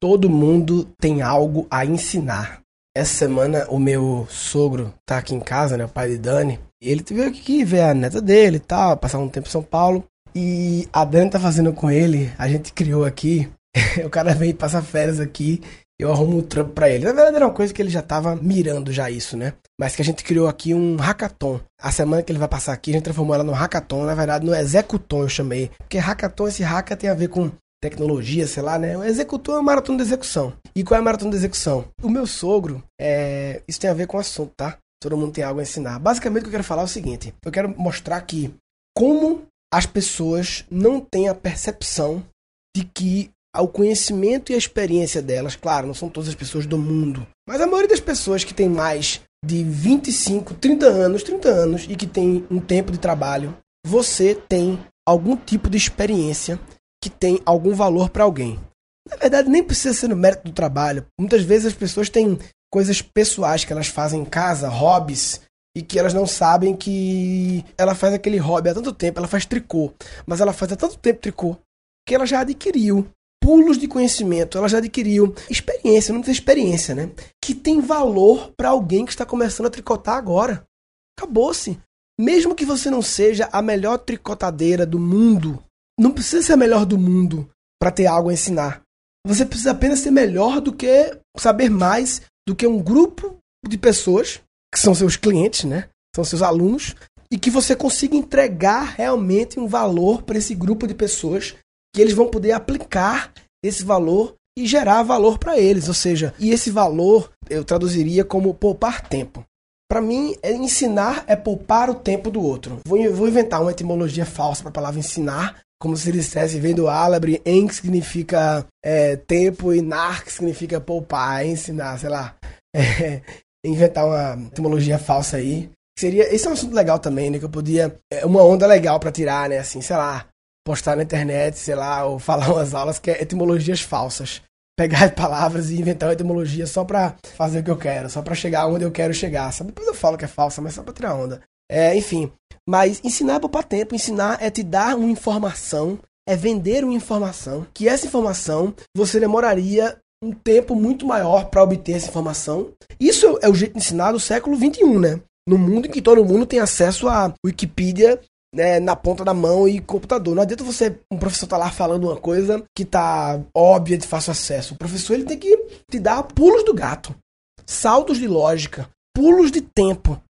Todo mundo tem algo a ensinar. Essa semana o meu sogro tá aqui em casa, né? O pai de Dani. Ele veio aqui ver a neta dele e tal, passar um tempo em São Paulo. E a Dani tá fazendo com ele, a gente criou aqui. o cara veio passar férias aqui, eu arrumo um trampo pra ele. Na verdade era uma coisa que ele já tava mirando já isso, né? Mas que a gente criou aqui um hackathon. A semana que ele vai passar aqui, a gente transformou ela no hackathon, na verdade no executon eu chamei. Porque hackathon, esse hacker tem a ver com tecnologia, sei lá, né? O executor é um maratona de execução. E qual é a maratona de execução? O meu sogro, é... isso tem a ver com o assunto, tá? Todo mundo tem algo a ensinar. Basicamente, o que eu quero falar é o seguinte: eu quero mostrar aqui como as pessoas não têm a percepção de que o conhecimento e a experiência delas, claro, não são todas as pessoas do mundo, mas a maioria das pessoas que tem mais de 25, 30 anos, 30 anos e que tem um tempo de trabalho, você tem algum tipo de experiência que tem algum valor para alguém. Na verdade, nem precisa ser no mérito do trabalho. Muitas vezes as pessoas têm coisas pessoais que elas fazem em casa, hobbies, e que elas não sabem que ela faz aquele hobby há tanto tempo, ela faz tricô, mas ela faz há tanto tempo tricô que ela já adquiriu pulos de conhecimento, ela já adquiriu experiência, não experiência, né? Que tem valor para alguém que está começando a tricotar agora. Acabou-se. Mesmo que você não seja a melhor tricotadeira do mundo, não precisa ser a melhor do mundo para ter algo a ensinar. Você precisa apenas ser melhor do que saber mais do que um grupo de pessoas que são seus clientes, né? São seus alunos e que você consiga entregar realmente um valor para esse grupo de pessoas que eles vão poder aplicar esse valor e gerar valor para eles, ou seja, e esse valor eu traduziria como poupar tempo. Para mim, é ensinar é poupar o tempo do outro. Vou, vou inventar uma etimologia falsa para a palavra ensinar, como se ele dissesse, vem do en que significa é, tempo e nar que significa poupar, ensinar, sei lá. É, inventar uma etimologia falsa aí. Seria, esse é um assunto legal também, né? Que eu podia. É uma onda legal para tirar, né? Assim, sei lá, postar na internet, sei lá, ou falar umas aulas que é etimologias falsas. Pegar palavras e inventar uma etimologia só pra fazer o que eu quero, só pra chegar onde eu quero chegar. Sabe? Depois eu falo que é falsa, mas só pra tirar onda. É, enfim, mas ensinar é poupar tempo, ensinar é te dar uma informação, é vender uma informação, que essa informação você demoraria um tempo muito maior para obter essa informação. Isso é o jeito de ensinar do século XXI, né? No mundo em que todo mundo tem acesso a Wikipedia né, na ponta da mão e computador. Não adianta você, um professor tá lá falando uma coisa que tá óbvia de fácil acesso. O professor ele tem que te dar pulos do gato, saltos de lógica, pulos de tempo,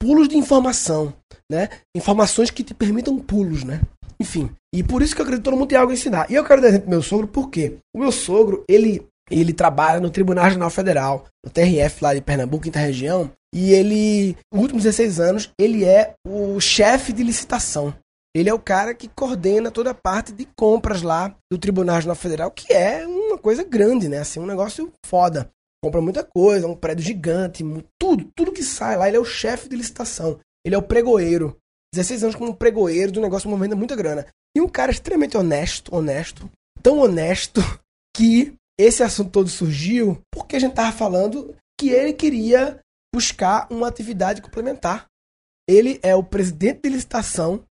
pulos de informação né? Informações que te permitam pulos, né? Enfim. E por isso que eu acredito que todo mundo tem algo a ensinar. E eu quero dar exemplo pro meu sogro, porque o meu sogro, ele, ele trabalha no Tribunal Regional Federal, no TRF lá de Pernambuco, quinta região, e ele, nos últimos 16 anos, ele é o chefe de licitação. Ele é o cara que coordena toda a parte de compras lá do Tribunal Regional Federal, que é uma coisa grande, né? Assim, um negócio foda. Compra muita coisa, um prédio gigante, tudo, tudo que sai lá, ele é o chefe de licitação. Ele é o pregoeiro. 16 anos como pregoeiro do negócio movendo muita grana. E um cara extremamente honesto, honesto, tão honesto que esse assunto todo surgiu porque a gente tava falando que ele queria buscar uma atividade complementar. Ele é o presidente de licitação,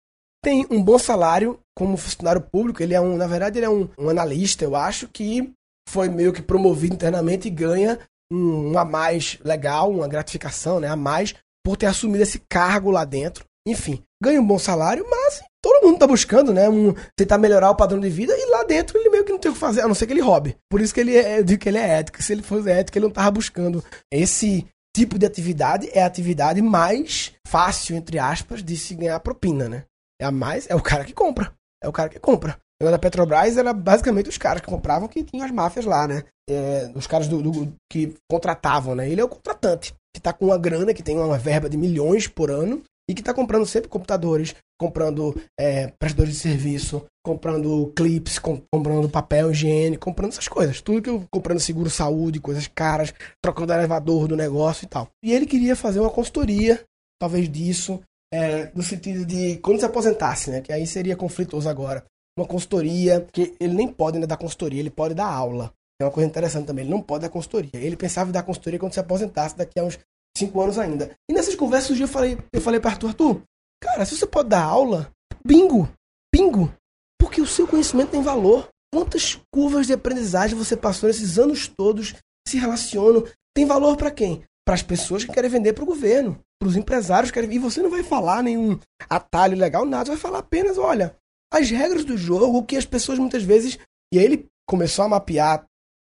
tem um bom salário como funcionário público, ele é um, na verdade, ele é um, um analista, eu acho, que foi meio que promovido internamente e ganha um, um a mais legal, uma gratificação, né, a mais por ter assumido esse cargo lá dentro. Enfim, ganha um bom salário, mas todo mundo tá buscando, né? Um, tentar melhorar o padrão de vida e lá dentro ele meio que não tem o que fazer, a não ser que ele hobby. Por isso que ele é, eu digo que ele é ético. Se ele fosse ético, ele não tava buscando. Esse tipo de atividade é a atividade mais fácil, entre aspas, de se ganhar propina, né? É a mais, é o cara que compra. É o cara que compra. O da Petrobras era basicamente os caras que compravam que tinham as máfias lá, né? É, os caras do, do, que contratavam, né? Ele é o contratante que está com uma grana, que tem uma verba de milhões por ano e que está comprando sempre computadores, comprando é, prestadores de serviço, comprando clips, com, comprando papel higiênico, comprando essas coisas. Tudo que eu comprando seguro saúde, coisas caras, trocando elevador do negócio e tal. E ele queria fazer uma consultoria, talvez disso, é, no sentido de quando se aposentasse, né? Que aí seria conflitoso agora. Uma consultoria, que ele nem pode ainda dar consultoria, ele pode dar aula. É uma coisa interessante também. Ele não pode dar consultoria. Ele pensava em dar consultoria quando se aposentasse, daqui a uns cinco anos ainda. E nessas conversas, dia eu falei, eu falei para Arthur, Arthur, cara, se você pode dar aula, bingo, bingo. Porque o seu conhecimento tem valor. Quantas curvas de aprendizagem você passou nesses anos todos se relacionam? Tem valor para quem? Para as pessoas que querem vender para o governo, para os empresários que querem. E você não vai falar nenhum atalho legal, nada. Você vai falar apenas, olha, as regras do jogo, que as pessoas muitas vezes. E aí ele começou a mapear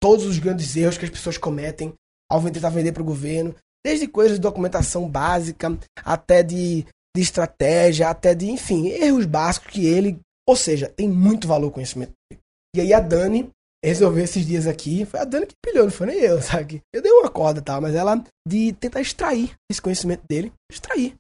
todos os grandes erros que as pessoas cometem ao tentar vender para o governo, desde coisas de documentação básica, até de, de estratégia, até de, enfim, erros básicos que ele. Ou seja, tem muito valor o conhecimento dele. E aí a Dani resolveu esses dias aqui, foi a Dani que pilhou, não foi nem eu, sabe? Eu dei uma corda tal, mas ela de tentar extrair esse conhecimento dele, extrair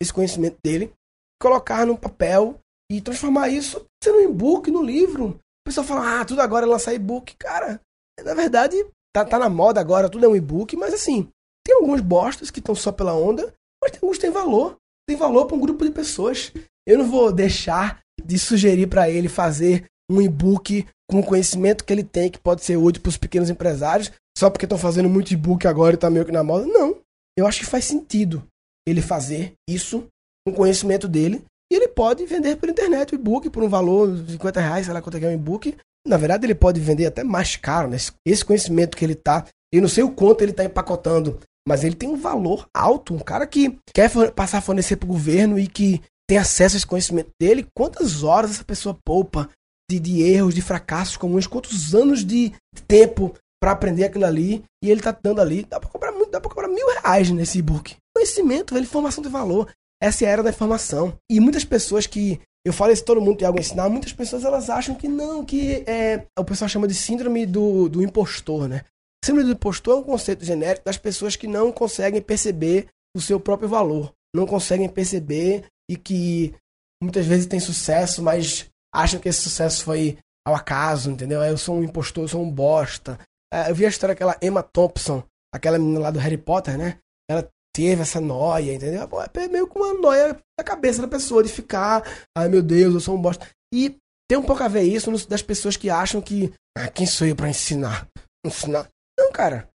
esse conhecimento dele, colocar no papel e transformar isso sendo um e-book, no livro. O pessoal fala, ah, tudo agora é lançar e-book. Cara, na verdade, tá, tá na moda agora, tudo é um e-book, mas assim, tem alguns bostas que estão só pela onda, mas tem alguns que têm valor. Tem valor para um grupo de pessoas. Eu não vou deixar de sugerir para ele fazer um e-book com o conhecimento que ele tem, que pode ser útil para os pequenos empresários, só porque estão fazendo muito e-book agora e está meio que na moda. Não. Eu acho que faz sentido ele fazer isso com o conhecimento dele. E ele pode vender pela internet o e-book por um valor de 50 reais, sei lá quanto é, é um e-book. Na verdade, ele pode vender até mais caro, né? Esse conhecimento que ele está. Eu não sei o quanto ele está empacotando, mas ele tem um valor alto. Um cara que quer passar a fornecer para o governo e que tem acesso a esse conhecimento dele, quantas horas essa pessoa poupa de, de erros, de fracassos comuns, quantos anos de tempo para aprender aquilo ali, e ele tá dando ali, dá para comprar muito, dá para comprar mil reais nesse e-book. Conhecimento, velho, informação de valor. Essa é a era da informação. E muitas pessoas que eu falo isso todo mundo tem algo a ensinar, muitas pessoas elas acham que não, que é, o pessoal chama de síndrome do, do impostor, né? Síndrome do impostor é um conceito genérico das pessoas que não conseguem perceber o seu próprio valor, não conseguem perceber e que muitas vezes têm sucesso, mas acham que esse sucesso foi ao acaso, entendeu? Eu sou um impostor, eu sou um bosta. É, eu vi a história daquela Emma Thompson, aquela menina lá do Harry Potter, né? Ela teve essa noia, entendeu? É meio com uma noia na cabeça da pessoa de ficar, ai meu Deus, eu sou um bosta. E tem um pouco a ver isso das pessoas que acham que, ah, quem sou eu para ensinar? Ensinar? Não, cara,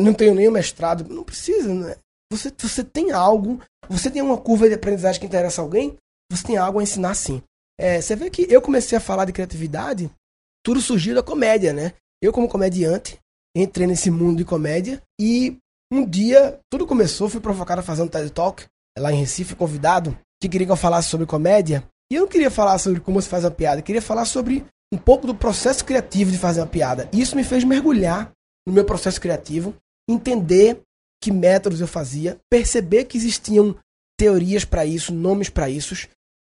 não tenho nenhum mestrado, não precisa, né? Você, você tem algo, você tem uma curva de aprendizagem que interessa alguém, você tem algo a ensinar sim. É, você vê que eu comecei a falar de criatividade, tudo surgiu da comédia, né? Eu, como comediante, entrei nesse mundo de comédia e um dia tudo começou, fui provocado a fazer um TED Talk lá em Recife, convidado, que queria que eu falasse sobre comédia. E eu não queria falar sobre como se faz uma piada, eu queria falar sobre um pouco do processo criativo de fazer uma piada. E isso me fez mergulhar no meu processo criativo, entender que métodos eu fazia, perceber que existiam teorias para isso, nomes para isso,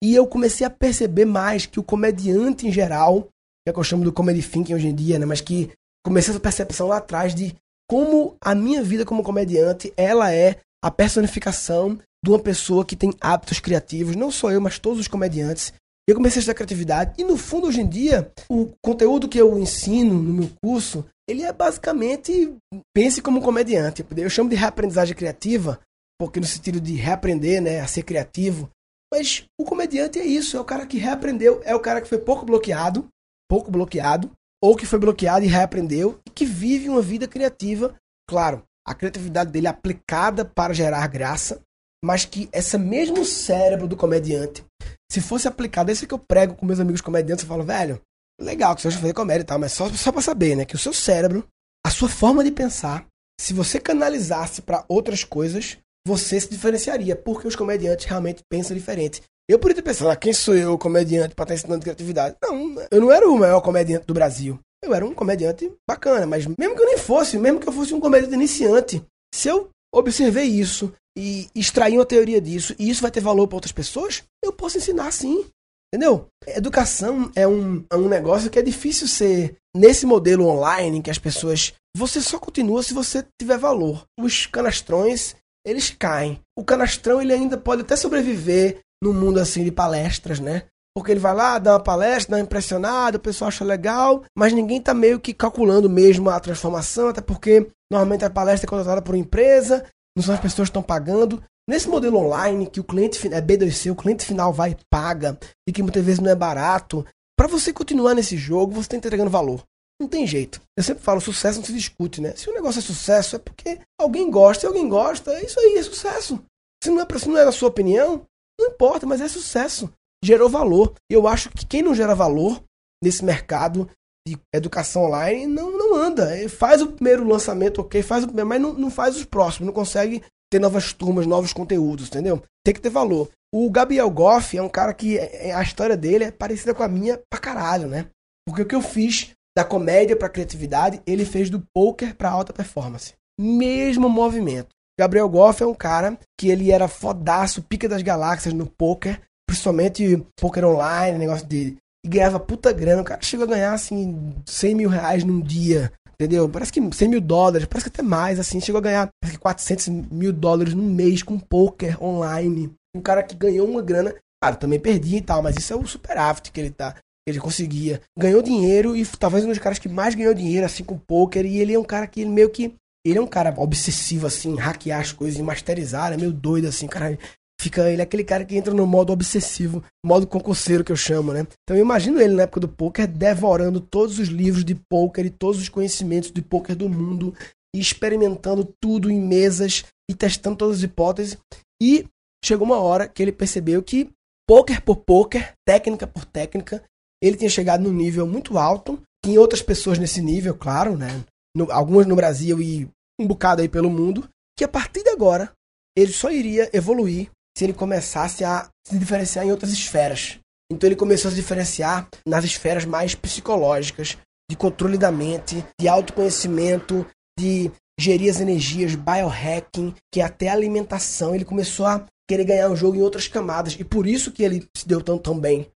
e eu comecei a perceber mais que o comediante em geral, que é o que eu chamo do comedy thinking hoje em dia, né? Mas que comecei essa percepção lá atrás de como a minha vida como comediante, ela é a personificação de uma pessoa que tem hábitos criativos, não só eu, mas todos os comediantes. Eu comecei a estudar criatividade e no fundo hoje em dia, o conteúdo que eu ensino no meu curso, ele é basicamente pense como comediante. Eu chamo de reaprendizagem criativa, porque no sentido de reaprender, né, a ser criativo, mas o comediante é isso, é o cara que reaprendeu, é o cara que foi pouco bloqueado, pouco bloqueado, ou que foi bloqueado e reaprendeu, e que vive uma vida criativa. Claro, a criatividade dele é aplicada para gerar graça, mas que esse mesmo cérebro do comediante, se fosse aplicado, esse que eu prego com meus amigos comediantes, eu falo, velho, legal que você vai fazer comédia e tal, mas só, só pra saber, né, que o seu cérebro, a sua forma de pensar, se você canalizasse para outras coisas, você se diferenciaria, porque os comediantes realmente pensam diferente. Eu poderia ter pensado, ah, quem sou eu, comediante, para estar ensinando criatividade? Não, eu não era o maior comediante do Brasil. Eu era um comediante bacana, mas mesmo que eu nem fosse, mesmo que eu fosse um comediante iniciante, se eu observei isso e extrair uma teoria disso, e isso vai ter valor para outras pessoas, eu posso ensinar sim. Entendeu? Educação é um, é um negócio que é difícil ser nesse modelo online que as pessoas. Você só continua se você tiver valor. Os canastrões, eles caem. O canastrão ele ainda pode até sobreviver no mundo assim de palestras, né? Porque ele vai lá, dá uma palestra, dá uma impressionada, o pessoal acha legal, mas ninguém tá meio que calculando mesmo a transformação, até porque normalmente a palestra é contratada por uma empresa, não são as pessoas que estão pagando. Nesse modelo online, que o cliente é B2C, o cliente final vai e paga, e que muitas vezes não é barato, para você continuar nesse jogo, você estar entregando valor. Não tem jeito. Eu sempre falo, sucesso não se discute, né? Se o negócio é sucesso, é porque alguém gosta, e alguém gosta, é isso aí, é sucesso. Se não é, se não é na sua opinião, não importa, mas é sucesso. Gerou valor. E eu acho que quem não gera valor nesse mercado de educação online não, não anda. Ele faz o primeiro lançamento, ok, faz o primeiro, mas não, não faz os próximos, não consegue ter novas turmas, novos conteúdos, entendeu? Tem que ter valor. O Gabriel Goff é um cara que é, é, a história dele é parecida com a minha pra caralho, né? Porque o que eu fiz da comédia pra criatividade, ele fez do poker pra alta performance. Mesmo movimento. Gabriel Goff é um cara que ele era fodaço, pica das galáxias no poker, principalmente poker online, negócio de. E ganhava puta grana. O cara chegou a ganhar, assim, 100 mil reais num dia. Entendeu? Parece que 100 mil dólares, parece que até mais, assim. Chegou a ganhar parece que 400 mil dólares num mês com poker online. Um cara que ganhou uma grana. Claro, também perdi e tal, mas isso é o superávit que ele tá. Ele conseguia. Ganhou dinheiro e talvez um dos caras que mais ganhou dinheiro, assim, com poker. E ele é um cara que ele meio que. Ele é um cara obsessivo, assim, hackear as coisas e masterizar, é meio doido, assim, cara. Fica, ele é aquele cara que entra no modo obsessivo, modo concurseiro que eu chamo, né? Então eu imagino ele na época do poker devorando todos os livros de poker e todos os conhecimentos de poker do mundo e experimentando tudo em mesas e testando todas as hipóteses. E chegou uma hora que ele percebeu que poker por poker, técnica por técnica, ele tinha chegado num nível muito alto. Tinha outras pessoas nesse nível, claro, né? No, algumas no Brasil e um bocado aí pelo mundo, que a partir de agora ele só iria evoluir se ele começasse a se diferenciar em outras esferas. Então ele começou a se diferenciar nas esferas mais psicológicas, de controle da mente, de autoconhecimento, de gerir as energias, biohacking, que é até alimentação. Ele começou a querer ganhar o jogo em outras camadas e por isso que ele se deu tão, tão bem.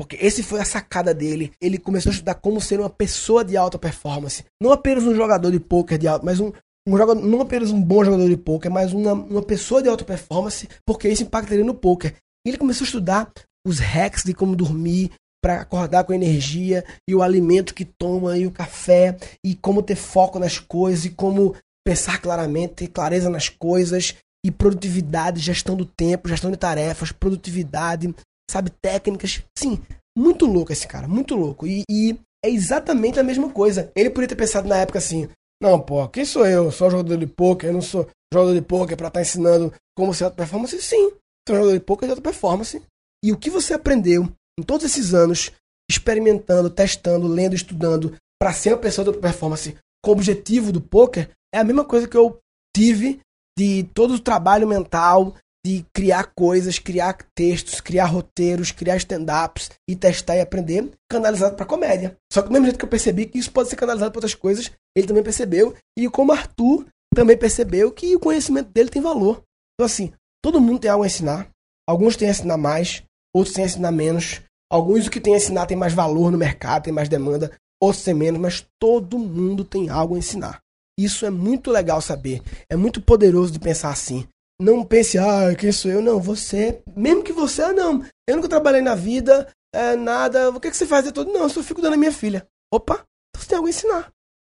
Porque esse foi a sacada dele. Ele começou a estudar como ser uma pessoa de alta performance. Não apenas um jogador de poker de alta, mas um, um jogador, não apenas um bom jogador de poker, mas uma, uma pessoa de alta performance, porque isso impactaria no poker. E ele começou a estudar os hacks de como dormir para acordar com energia e o alimento que toma e o café e como ter foco nas coisas e como pensar claramente, ter clareza nas coisas e produtividade, gestão do tempo, gestão de tarefas, produtividade, sabe, técnicas. Sim, muito louco esse cara, muito louco. E, e é exatamente a mesma coisa. Ele poderia ter pensado na época assim: não, pô, quem sou eu? Sou jogador de poker, eu não sou jogador de poker para estar tá ensinando como ser alta performance? Sim, sou jogador de poker de alta performance. E o que você aprendeu em todos esses anos, experimentando, testando, lendo, estudando, para ser uma pessoa de alta performance com o objetivo do poker, é a mesma coisa que eu tive de todo o trabalho mental, de criar coisas, criar textos, criar roteiros, criar stand-ups e testar e aprender, canalizado para comédia. Só que do mesmo jeito que eu percebi que isso pode ser canalizado para outras coisas, ele também percebeu, e como Arthur também percebeu que o conhecimento dele tem valor. Então assim, todo mundo tem algo a ensinar. Alguns têm a ensinar mais, outros têm a ensinar menos. Alguns o que tem a ensinar tem mais valor no mercado, tem mais demanda, outros têm menos, mas todo mundo tem algo a ensinar. Isso é muito legal saber. É muito poderoso de pensar assim. Não pense, ah, quem sou eu? Não, você. Mesmo que você, ah, não. Eu nunca trabalhei na vida, é, nada. O que, que você faz de todo? Não, eu só fico dando a minha filha. Opa, então você tem algo a ensinar.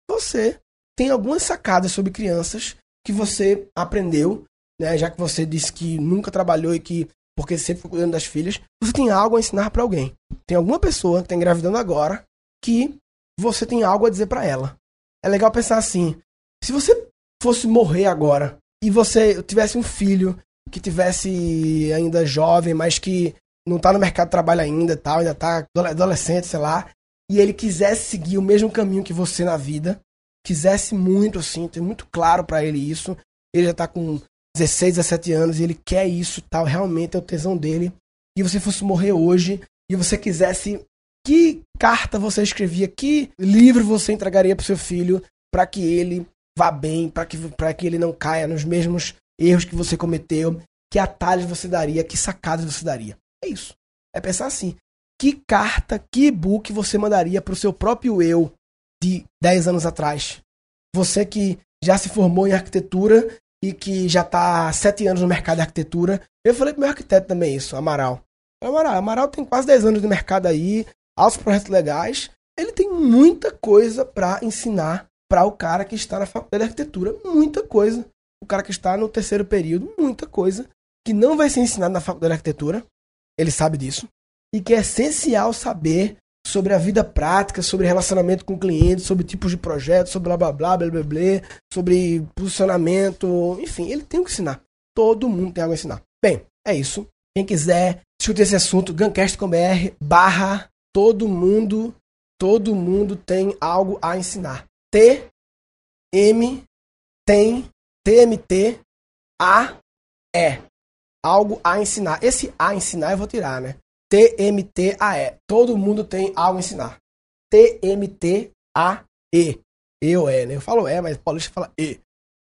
Você tem algumas sacadas sobre crianças que você aprendeu, né? Já que você disse que nunca trabalhou e que porque sempre ficou cuidando das filhas, você tem algo a ensinar para alguém. Tem alguma pessoa que está engravidando agora que você tem algo a dizer para ela. É legal pensar assim: se você fosse morrer agora e você tivesse um filho que tivesse ainda jovem, mas que não tá no mercado de trabalho ainda, tal, ainda tá adolescente, sei lá, e ele quisesse seguir o mesmo caminho que você na vida, quisesse muito assim, ter muito claro para ele isso, ele já tá com 16, 17 anos e ele quer isso, tal, realmente é o tesão dele. E você fosse morrer hoje e você quisesse que carta você escrevia, que livro você entregaria para seu filho para que ele vá bem, para que, que ele não caia nos mesmos erros que você cometeu, que atalhos você daria, que sacadas você daria. É isso. É pensar assim: que carta, que e-book você mandaria para o seu próprio eu de 10 anos atrás? Você que já se formou em arquitetura e que já está há 7 anos no mercado de arquitetura. Eu falei pro meu arquiteto também isso, Amaral. Amaral, Amaral tem quase 10 anos de mercado aí, altos projetos legais. Ele tem muita coisa para ensinar para o cara que está na faculdade de arquitetura, muita coisa. O cara que está no terceiro período, muita coisa que não vai ser ensinado na faculdade de arquitetura. Ele sabe disso. E que é essencial saber sobre a vida prática, sobre relacionamento com clientes, sobre tipos de projetos, sobre blá blá blá, blá blá blá, sobre posicionamento, enfim, ele tem o que ensinar. Todo mundo tem algo a ensinar. Bem, é isso. Quem quiser discutir esse assunto, gancast.com.br barra todo mundo Todo mundo tem algo a ensinar. T, M, tem, TMT, A, E. Algo a ensinar. Esse A ensinar eu vou tirar, né? T-M-T-A-E. Todo mundo tem algo a ensinar. T-M-T-A-E. E ou E, né? Eu falo E, mas Paulista fala E.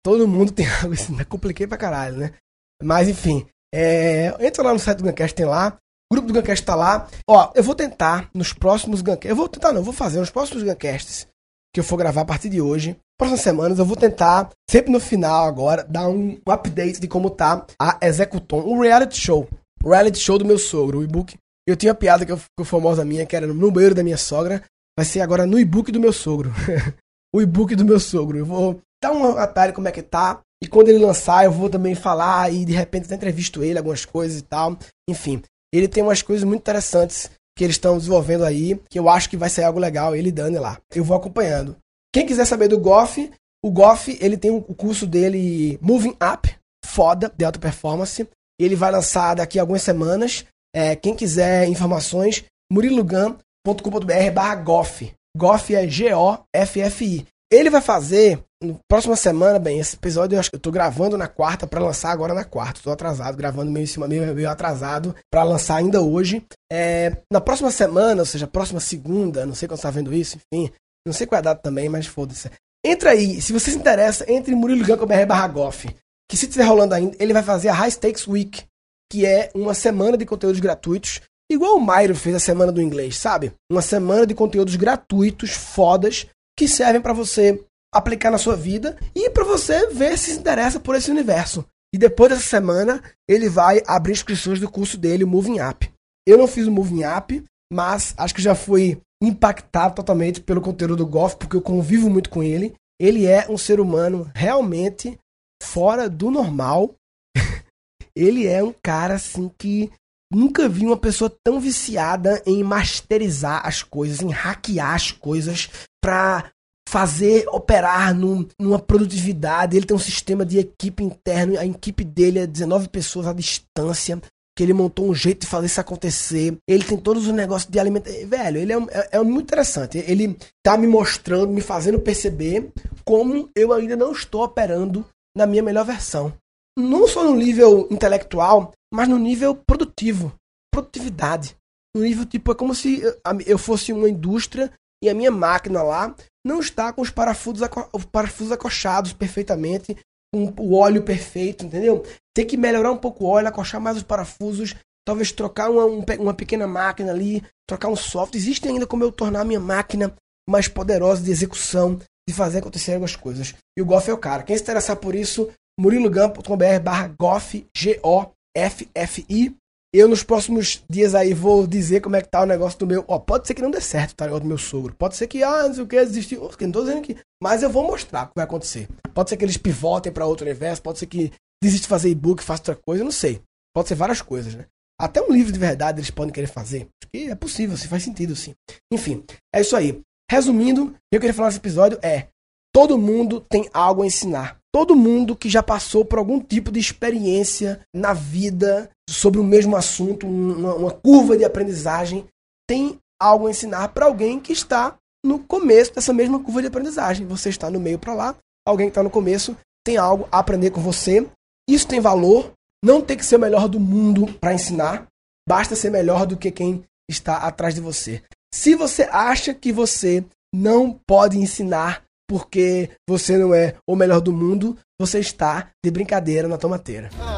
Todo mundo tem algo a ensinar. Compliquei pra caralho, né? Mas enfim. É... Entra lá no site do Guncast, tem lá. O grupo do Guncast tá lá. Ó, eu vou tentar nos próximos Guncasts. Eu vou tentar, não, eu vou fazer nos próximos Guncasts que eu for gravar a partir de hoje. Próximas semanas eu vou tentar, sempre no final agora, dar um update de como tá a Executon, o reality show. O reality show do meu sogro, o e-book. Eu tinha uma piada que foi famosa minha, que era no banheiro da minha sogra. Vai ser agora no e-book do meu sogro. o e-book do meu sogro. Eu vou dar um atalho como é que tá. E quando ele lançar, eu vou também falar e de repente até entrevisto ele, algumas coisas e tal. Enfim, ele tem umas coisas muito interessantes que eles estão desenvolvendo aí, que eu acho que vai ser algo legal, ele Dani lá. Eu vou acompanhando. Quem quiser saber do Goff, o Goff, ele tem o curso dele Moving Up, foda, de alta performance. Ele vai lançar daqui a algumas semanas. É, quem quiser informações, murilugan.com.br barra Goff. Goff é G-O-F-F-I. Ele vai fazer, na próxima semana, bem, esse episódio eu acho que eu tô gravando na quarta para lançar agora na quarta. Tô atrasado, gravando meio em cima, meio, meio atrasado para lançar ainda hoje. É, na próxima semana, ou seja, próxima segunda, não sei quando você tá vendo isso, enfim. Não sei qual é a data também, mas foda-se. Entra aí, se você se interessa, entre murilugan.br barra Goff. Que se estiver rolando ainda, ele vai fazer a High Stakes Week, que é uma semana de conteúdos gratuitos Igual o Mairo fez a semana do inglês, sabe? Uma semana de conteúdos gratuitos, fodas, que servem para você aplicar na sua vida e para você ver se se interessa por esse universo. E depois dessa semana, ele vai abrir inscrições do curso dele, o Moving Up. Eu não fiz o Moving Up, mas acho que já fui impactado totalmente pelo conteúdo do Golf, porque eu convivo muito com ele. Ele é um ser humano realmente fora do normal. ele é um cara assim que nunca vi uma pessoa tão viciada em masterizar as coisas, em hackear as coisas para fazer operar num, numa produtividade. Ele tem um sistema de equipe interno, a equipe dele é 19 pessoas à distância. Que ele montou um jeito de fazer isso acontecer. Ele tem todos os negócios de alimentação. Velho, ele é, é, é muito interessante. Ele tá me mostrando, me fazendo perceber como eu ainda não estou operando na minha melhor versão. Não só no nível intelectual, mas no nível produtivo. Produtividade. No nível, tipo, é como se eu fosse uma indústria e a minha máquina lá não está com os parafusos, os parafusos acochados perfeitamente, com o óleo perfeito, entendeu? Tem que melhorar um pouco o óleo, acochar mais os parafusos, talvez trocar uma, uma pequena máquina ali, trocar um software. Existe ainda como eu tornar a minha máquina mais poderosa de execução, de fazer acontecer algumas coisas. E o Goff é o cara. Quem se interessar por isso, murilogampo.com.br barra Goff, G-O-F-F-I. Eu, nos próximos dias aí, vou dizer como é que tá o negócio do meu. Ó, pode ser que não dê certo, tá ligado? Do meu sogro. Pode ser que, ah, não sei o que, desistir. Não tô dizendo que. Mas eu vou mostrar o que vai acontecer. Pode ser que eles pivotem para outro universo, pode ser que desiste de fazer e-book, faça outra coisa, eu não sei. Pode ser várias coisas, né? Até um livro de verdade eles podem querer fazer. Porque é possível, se faz sentido, sim. Enfim, é isso aí. Resumindo, o que eu queria falar nesse episódio é: todo mundo tem algo a ensinar. Todo mundo que já passou por algum tipo de experiência na vida sobre o mesmo assunto, uma, uma curva de aprendizagem, tem algo a ensinar para alguém que está no começo dessa mesma curva de aprendizagem. Você está no meio para lá, alguém que está no começo tem algo a aprender com você. Isso tem valor. Não tem que ser o melhor do mundo para ensinar. Basta ser melhor do que quem está atrás de você. Se você acha que você não pode ensinar porque você não é o melhor do mundo, você está de brincadeira na tomateira. Ah,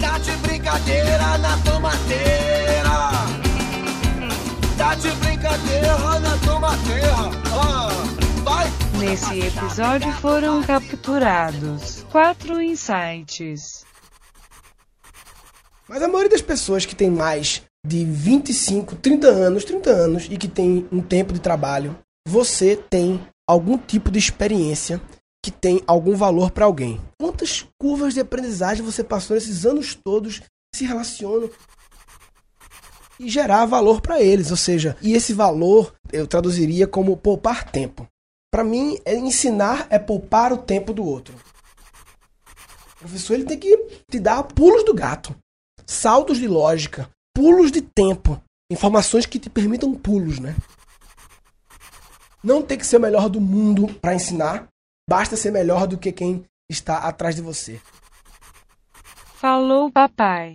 tá de brincadeira na tomateira. Tá de brincadeira na tomateira. Ah, vai. Nesse episódio foram capturados quatro insights. Mas a maioria das pessoas que tem mais de 25, 30 anos, 30 anos e que tem um tempo de trabalho, você tem algum tipo de experiência que tem algum valor para alguém. Quantas curvas de aprendizagem você passou nesses anos todos se relacionam e gerar valor para eles, ou seja, e esse valor eu traduziria como poupar tempo. Para mim, é ensinar é poupar o tempo do outro. O professor ele tem que te dar pulos do gato, saltos de lógica, pulos de tempo, informações que te permitam pulos, né? Não tem que ser o melhor do mundo para ensinar, basta ser melhor do que quem está atrás de você. Falou, papai.